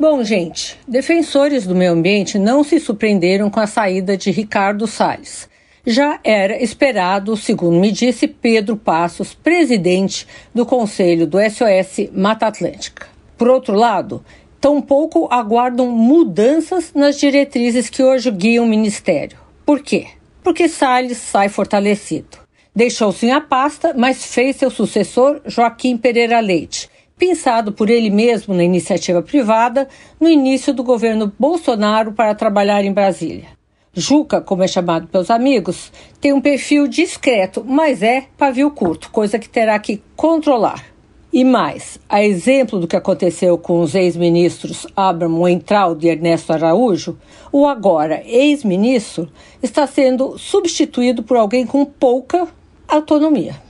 Bom, gente, defensores do meio ambiente não se surpreenderam com a saída de Ricardo Salles. Já era esperado, segundo me disse Pedro Passos, presidente do Conselho do SOS Mata Atlântica. Por outro lado, tampouco aguardam mudanças nas diretrizes que hoje guiam o Ministério. Por quê? Porque Salles sai fortalecido. Deixou sim a pasta, mas fez seu sucessor Joaquim Pereira Leite, pensado por ele mesmo na iniciativa privada no início do governo Bolsonaro para trabalhar em Brasília. Juca, como é chamado pelos amigos, tem um perfil discreto, mas é pavio curto, coisa que terá que controlar. E mais, a exemplo do que aconteceu com os ex-ministros Abraham Weintraub e Ernesto Araújo, o agora ex-ministro está sendo substituído por alguém com pouca autonomia.